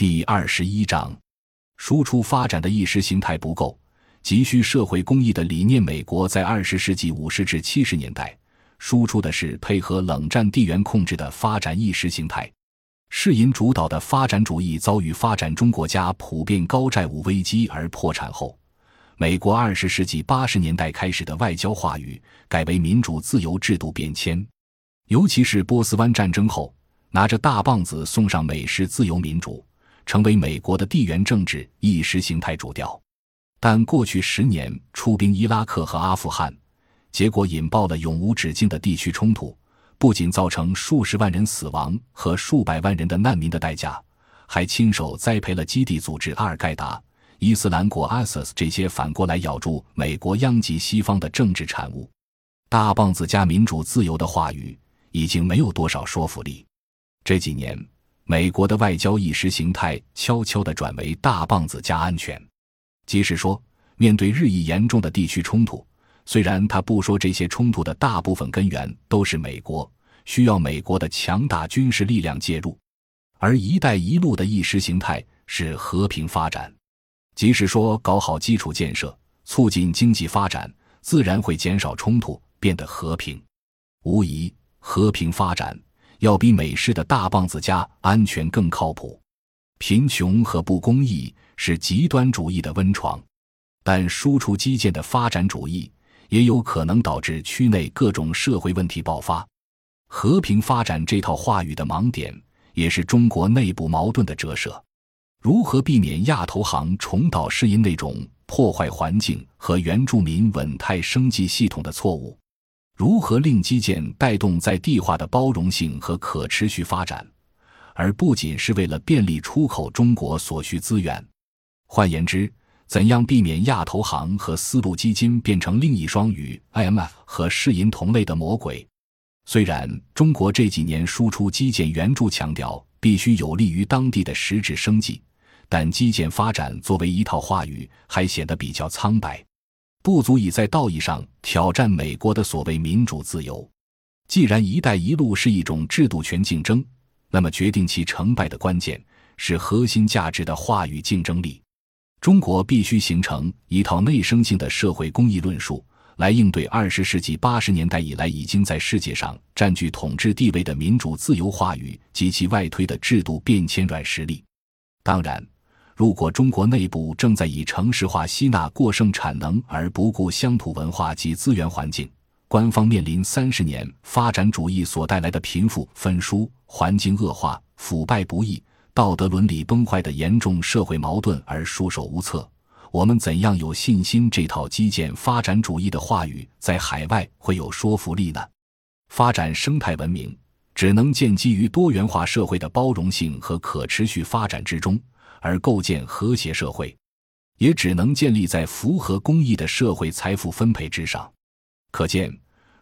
第二十一章，输出发展的意识形态不够，急需社会公益的理念。美国在二十世纪五十至七十年代输出的是配合冷战地缘控制的发展意识形态。世银主导的发展主义遭遇发展中国家普遍高债务危机而破产后，美国二十世纪八十年代开始的外交话语改为民主自由制度变迁，尤其是波斯湾战争后，拿着大棒子送上美式自由民主。成为美国的地缘政治意识形态主调，但过去十年出兵伊拉克和阿富汗，结果引爆了永无止境的地区冲突，不仅造成数十万人死亡和数百万人的难民的代价，还亲手栽培了基地组织阿尔盖达、伊斯兰国 ISIS 这些反过来咬住美国殃及西方的政治产物。大棒子加民主自由的话语已经没有多少说服力。这几年。美国的外交意识形态悄悄地转为大棒子加安全，即使说，面对日益严重的地区冲突，虽然他不说这些冲突的大部分根源都是美国，需要美国的强大军事力量介入，而“一带一路”的意识形态是和平发展，即使说，搞好基础建设，促进经济发展，自然会减少冲突，变得和平。无疑，和平发展。要比美式的大棒子加安全更靠谱。贫穷和不公义是极端主义的温床，但输出基建的发展主义也有可能导致区内各种社会问题爆发。和平发展这套话语的盲点，也是中国内部矛盾的折射。如何避免亚投行重蹈世银那种破坏环境和原住民稳态生计系统的错误？如何令基建带动在地化的包容性和可持续发展，而不仅是为了便利出口中国所需资源？换言之，怎样避免亚投行和丝路基金变成另一双与 IMF 和世银同类的魔鬼？虽然中国这几年输出基建援助强调必须有利于当地的实质生计，但基建发展作为一套话语还显得比较苍白。不足以在道义上挑战美国的所谓民主自由。既然“一带一路”是一种制度权竞争，那么决定其成败的关键是核心价值的话语竞争力。中国必须形成一套内生性的社会公益论述，来应对二十世纪八十年代以来已经在世界上占据统治地位的民主自由话语及其外推的制度变迁软实力。当然。如果中国内部正在以城市化吸纳过剩产能而不顾乡土文化及资源环境，官方面临三十年发展主义所带来的贫富分疏、环境恶化、腐败不义、道德伦理崩坏的严重社会矛盾而束手无策，我们怎样有信心这套基建发展主义的话语在海外会有说服力呢？发展生态文明只能建基于多元化社会的包容性和可持续发展之中。而构建和谐社会，也只能建立在符合公益的社会财富分配之上。可见，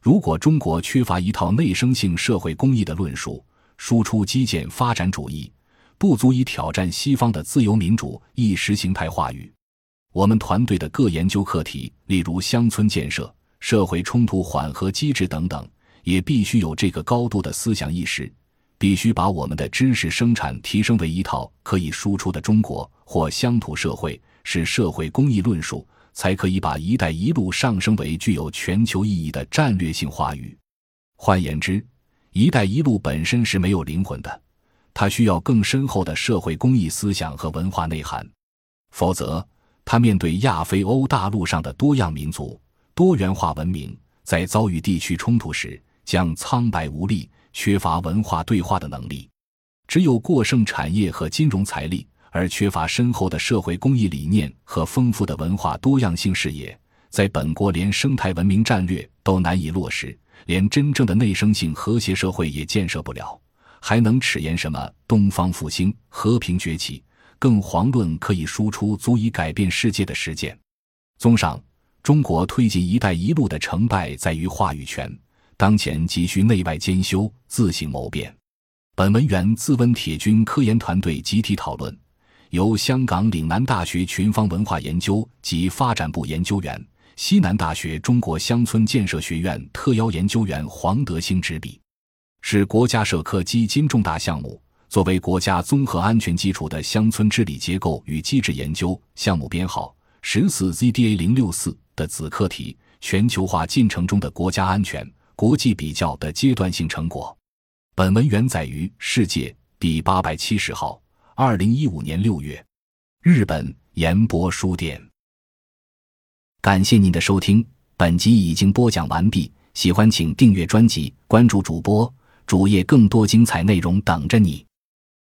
如果中国缺乏一套内生性社会公益的论述，输出基建发展主义，不足以挑战西方的自由民主意识形态话语。我们团队的各研究课题，例如乡村建设、社会冲突缓和机制等等，也必须有这个高度的思想意识。必须把我们的知识生产提升为一套可以输出的中国或乡土社会，是社会公益论述，才可以把“一带一路”上升为具有全球意义的战略性话语。换言之，“一带一路”本身是没有灵魂的，它需要更深厚的社会公益思想和文化内涵，否则，它面对亚非欧大陆上的多样民族、多元化文明，在遭遇地区冲突时将苍白无力。缺乏文化对话的能力，只有过剩产业和金融财力，而缺乏深厚的社会公益理念和丰富的文化多样性视野，在本国连生态文明战略都难以落实，连真正的内生性和谐社会也建设不了，还能齿言什么东方复兴、和平崛起？更遑论可以输出足以改变世界的实践。综上，中国推进“一带一路”的成败在于话语权。当前急需内外兼修，自行谋变。本文源自温铁军科研团队集体讨论，由香港岭南大学群方文化研究及发展部研究员、西南大学中国乡村建设学院特邀研究员黄德兴执笔，是国家社科基金重大项目，作为国家综合安全基础的乡村治理结构与机制研究项目编号十四 ZDA 零六四的子课题：全球化进程中的国家安全国际比较的阶段性成果。本文原载于《世界》第八百七十号，二零一五年六月，日本岩博书店。感谢您的收听，本集已经播讲完毕。喜欢请订阅专辑，关注主播主页，更多精彩内容等着你。